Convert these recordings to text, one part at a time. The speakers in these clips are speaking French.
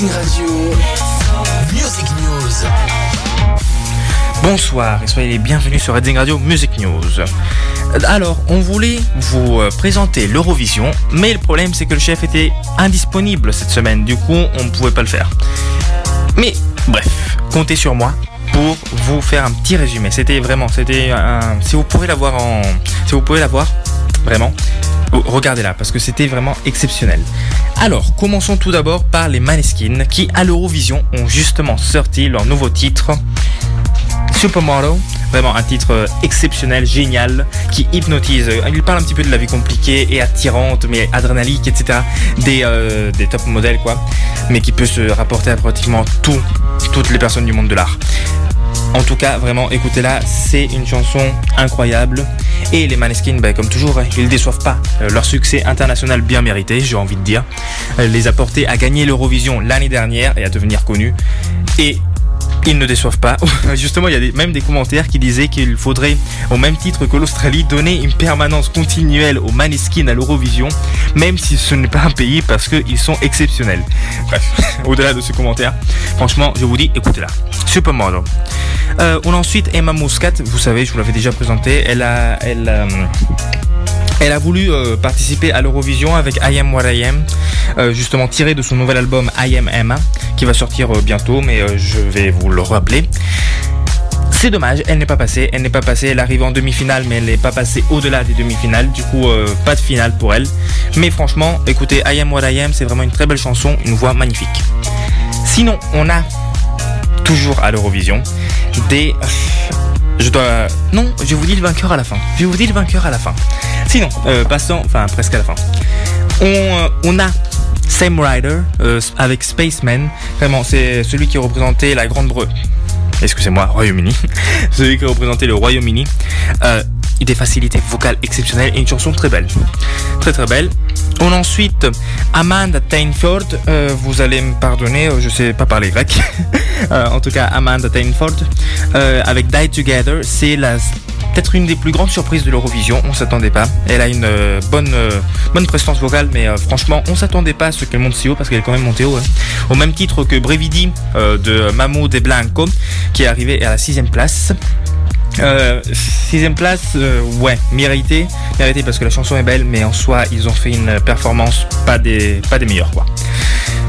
Radio, Music News. Bonsoir et soyez les bienvenus sur Reading Radio Music News. Alors, on voulait vous euh, présenter l'Eurovision, mais le problème c'est que le chef était indisponible cette semaine, du coup on ne pouvait pas le faire. Mais bref, comptez sur moi pour vous faire un petit résumé. C'était vraiment, c'était un. Si vous pouvez l'avoir en, si vous pouvez l'avoir, vraiment, oh, regardez-la parce que c'était vraiment exceptionnel. Alors, commençons tout d'abord par les Maneskin qui à l'Eurovision ont justement sorti leur nouveau titre. Supermodel, vraiment un titre euh, exceptionnel, génial, qui hypnotise. Il parle un petit peu de la vie compliquée et attirante, mais adrénalique, etc. Des, euh, des top modèles, quoi. Mais qui peut se rapporter à pratiquement tout, toutes les personnes du monde de l'art. En tout cas, vraiment, écoutez-la, c'est une chanson incroyable. Et les Maneskin, ben, comme toujours, ils déçoivent pas. Euh, leur succès international bien mérité, j'ai envie de dire, euh, les a portés à gagner l'Eurovision l'année dernière et à devenir connus. Et ils ne déçoivent pas. Justement, il y a même des commentaires qui disaient qu'il faudrait, au même titre que l'Australie, donner une permanence continuelle aux Maneskin à l'Eurovision, même si ce n'est pas un pays parce qu'ils sont exceptionnels. Bref, au-delà de ce commentaire, franchement, je vous dis, écoutez-la. Supermodel. Euh, on a ensuite Emma Muscat, vous savez, je vous l'avais déjà présenté. Elle a, elle, euh, elle a voulu euh, participer à l'Eurovision avec I Am What I Am, euh, justement tiré de son nouvel album I Am Emma, qui va sortir euh, bientôt, mais je vais vous le rappeler. C'est dommage, elle n'est pas passée, elle n'est pas passée, elle arrive en demi-finale, mais elle n'est pas passée au-delà des demi-finales, du coup pas de finale pour elle. Mais franchement, écoutez, I Am What I Am, c'est vraiment une très belle chanson, une voix magnifique. Sinon, on a toujours à l'Eurovision des... Je dois... Non, je vous dis le vainqueur à la fin. Je vous dis le vainqueur à la fin. Sinon, euh, passons, enfin presque à la fin. On, euh, on a Sam Ryder euh, avec Spaceman. Vraiment, c'est celui qui représentait la Grande Bretagne. Excusez-moi, Royaume-Uni. celui qui représentait le Royaume-Uni. Euh, des facilités vocales exceptionnelles et une chanson très belle. Très très belle. On a ensuite Amanda Tainford. Euh, vous allez me pardonner, je sais pas parler grec. En tout cas, Amanda Tainford avec Die Together. C'est la peut-être une des plus grandes surprises de l'Eurovision. On s'attendait pas. Elle a une euh, bonne euh, bonne prestance vocale, mais euh, franchement, on s'attendait pas à ce qu'elle monte si haut parce qu'elle est quand même montée haut. hein. Au même titre que Brevidi de Mahmoud et Blanco, qui est arrivé à la sixième place. Sixième place, ouais, mérité, mérité parce que la chanson est belle, mais en soi, ils ont fait une performance pas des, pas des meilleurs, quoi.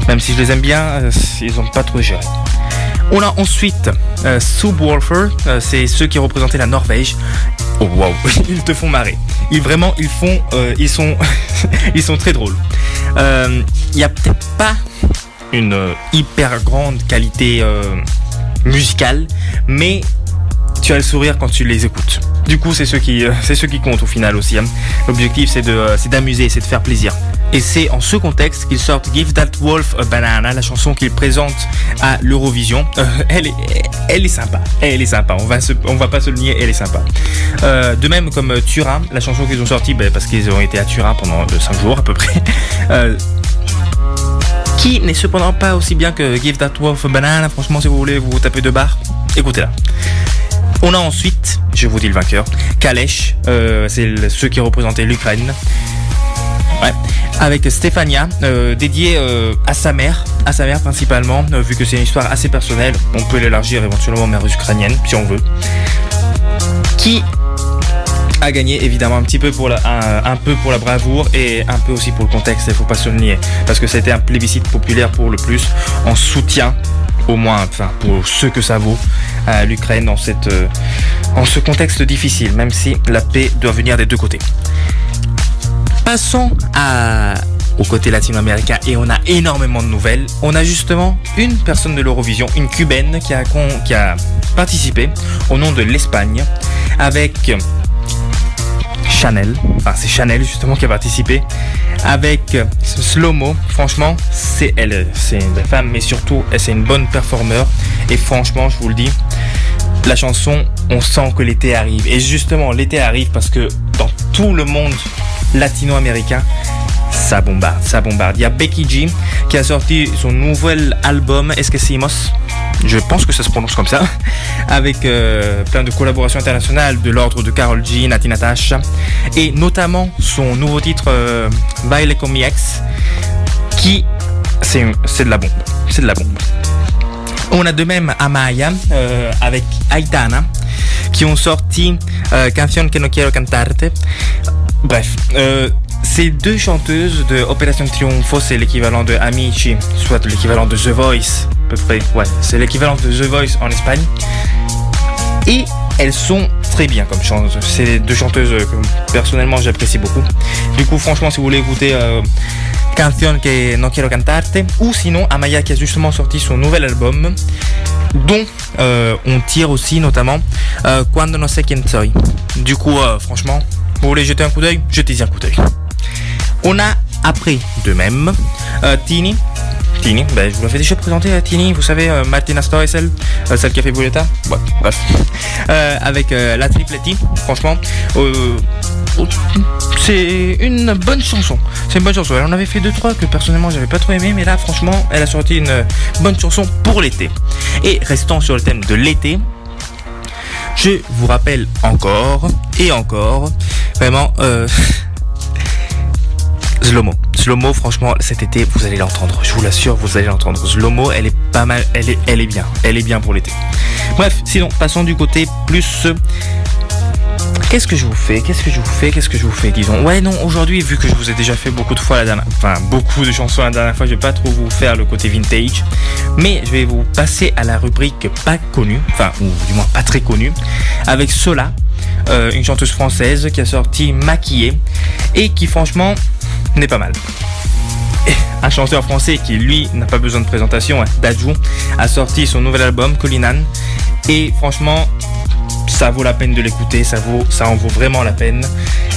Même si je les aime bien, ils ont pas trop géré. On a ensuite euh, Subwoofer, euh, c'est ceux qui représentaient la Norvège. Oh wow, ils te font marrer. Ils vraiment, ils font, euh, ils sont, ils sont très drôles. Euh, Il y a peut-être pas une euh, hyper grande qualité euh, musicale, mais tu as le sourire quand tu les écoutes. Du coup, c'est ceux qui, euh, c'est ceux qui comptent au final aussi. hein. L'objectif, c'est de, euh, c'est d'amuser, c'est de faire plaisir. Et c'est en ce contexte qu'ils sortent Give That Wolf a Banana, la chanson qu'ils présentent à l'Eurovision. Euh, elle est, elle est sympa. Elle est sympa. On va on va pas se le nier, elle est sympa. De même comme Turin, la chanson qu'ils ont sortie, ben, parce qu'ils ont été à Turin pendant 5 jours à peu près. Qui n'est cependant pas aussi bien que Give That Wolf a Banana. Franchement, si vous voulez vous taper de barre, écoutez-la. On a ensuite, je vous dis le vainqueur, Kalesh, euh, c'est ceux qui représentaient l'Ukraine. Ouais. Avec Stefania, euh, dédié euh, à sa mère, à sa mère principalement, vu que c'est une histoire assez personnelle, on peut l'élargir éventuellement aux mères ukrainiennes, si on veut. Qui a gagné évidemment un petit peu pour la, bravoure et un peu aussi pour le contexte, il faut pas se le nier, parce que c'était un plébiscite populaire pour le plus, en soutien au moins, enfin pour ce que ça vaut à l'Ukraine dans cette, euh, en ce contexte difficile, même si la paix doit venir des deux côtés. Passons au côté latino-américain et on a énormément de nouvelles. On a justement une personne de l'Eurovision, une cubaine qui a, qui a participé au nom de l'Espagne avec Chanel, enfin c'est Chanel justement qui a participé avec Slomo. Franchement, c'est elle, c'est une femme, mais surtout elle, c'est une bonne performeur. Et franchement, je vous le dis, la chanson, on sent que l'été arrive. Et justement, l'été arrive parce que dans tout le monde latino-américain, ça bombarde, ça bombarde. Il y a Becky G qui a sorti son nouvel album Esquecimos. Je pense que ça se prononce comme ça, avec euh, plein de collaborations internationales de l'ordre de Carol G, Nati Natasha, et notamment son nouveau titre euh, mi ex, qui c'est de la bombe. c'est de la bombe. On a de même Amaya euh, avec Aitana qui ont sorti euh, Canción que no quiero cantarte. Bref, ces deux chanteuses de Opération Triunfo, c'est l'équivalent de Amici, soit l'équivalent de The Voice, à peu près. Ouais, c'est l'équivalent de The Voice en Espagne. Et elles sont très bien comme chanteuses. C'est deux chanteuses que personnellement j'apprécie beaucoup. Du coup, franchement, si vous voulez écouter euh, Canción que no quiero cantarte, ou sinon Amaya qui a justement sorti son nouvel album, dont euh, on tire aussi notamment euh, Cuando no sé quién soy. Du coup, euh, franchement, vous voulez jeter un coup d'œil Jetez-y un coup d'œil. On a après de même euh, Tini. Tini, ben, je vous l'avais déjà présenté à Tini, vous savez, euh, Martina Stoessel, euh, celle qui a fait Bouletta. Ouais, bref. Euh, avec euh, la tripletti, franchement. euh, c'est une bonne chanson. C'est une bonne chanson. Elle en avait fait deux trois que personnellement j'avais pas trop aimé, mais là franchement, elle a sorti une euh, bonne chanson pour l'été. Et restant sur le thème de l'été, je vous rappelle encore et encore, vraiment, Zlomo. Zlomo, franchement, cet été, vous allez l'entendre. Je vous l'assure, vous allez l'entendre. Zlomo, elle est pas mal, elle est, elle est bien. Elle est bien pour l'été. Bref, sinon, passons du côté plus. euh, Qu'est-ce que je vous fais? Qu'est-ce que je vous fais? Qu'est-ce que je vous fais Disons? Ouais, non, aujourd'hui, vu que je vous ai déjà fait beaucoup de fois la dernière. Enfin, beaucoup de chansons la dernière fois, je vais pas trop vous faire le côté vintage. Mais je vais vous passer à la rubrique pas connue. Enfin, ou du moins pas très connue. Avec Sola, euh, une chanteuse française qui a sorti Maquillée. Et qui, franchement, n'est pas mal. Un chanteur français qui, lui, n'a pas besoin de présentation, Dajou, a sorti son nouvel album, Colinan. Et franchement, ça vaut la peine de l'écouter, ça en vaut vraiment la peine.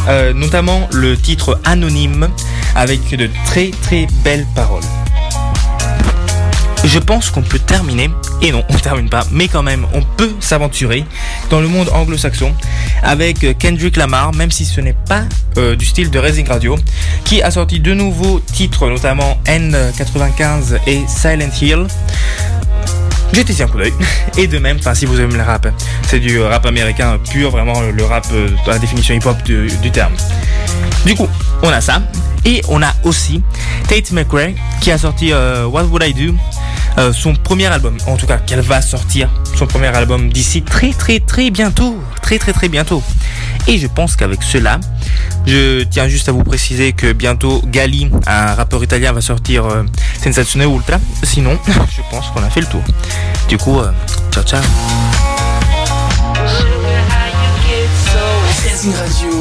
Euh, notamment le titre Anonyme, avec de très très belles paroles. Je pense qu'on peut terminer, et non, on termine pas, mais quand même, on peut s'aventurer dans le monde anglo-saxon avec Kendrick Lamar, même si ce n'est pas euh, du style de Raising Radio, qui a sorti de nouveaux titres, notamment N95 et Silent Hill. Jetez-y un coup d'œil. Et de même, enfin si vous aimez le rap, c'est du rap américain pur, vraiment le rap euh, dans la définition hip-hop du, du terme. Du coup, on a ça. Et on a aussi Tate McRae qui a sorti euh, What Would I Do? Euh, son premier album, en tout cas qu'elle va sortir son premier album d'ici très très très bientôt, très très très bientôt. Et je pense qu'avec cela, je tiens juste à vous préciser que bientôt Gali, un rappeur italien, va sortir euh, Ultra. Sinon, je pense qu'on a fait le tour. Du coup, euh, ciao ciao. Racing Radio.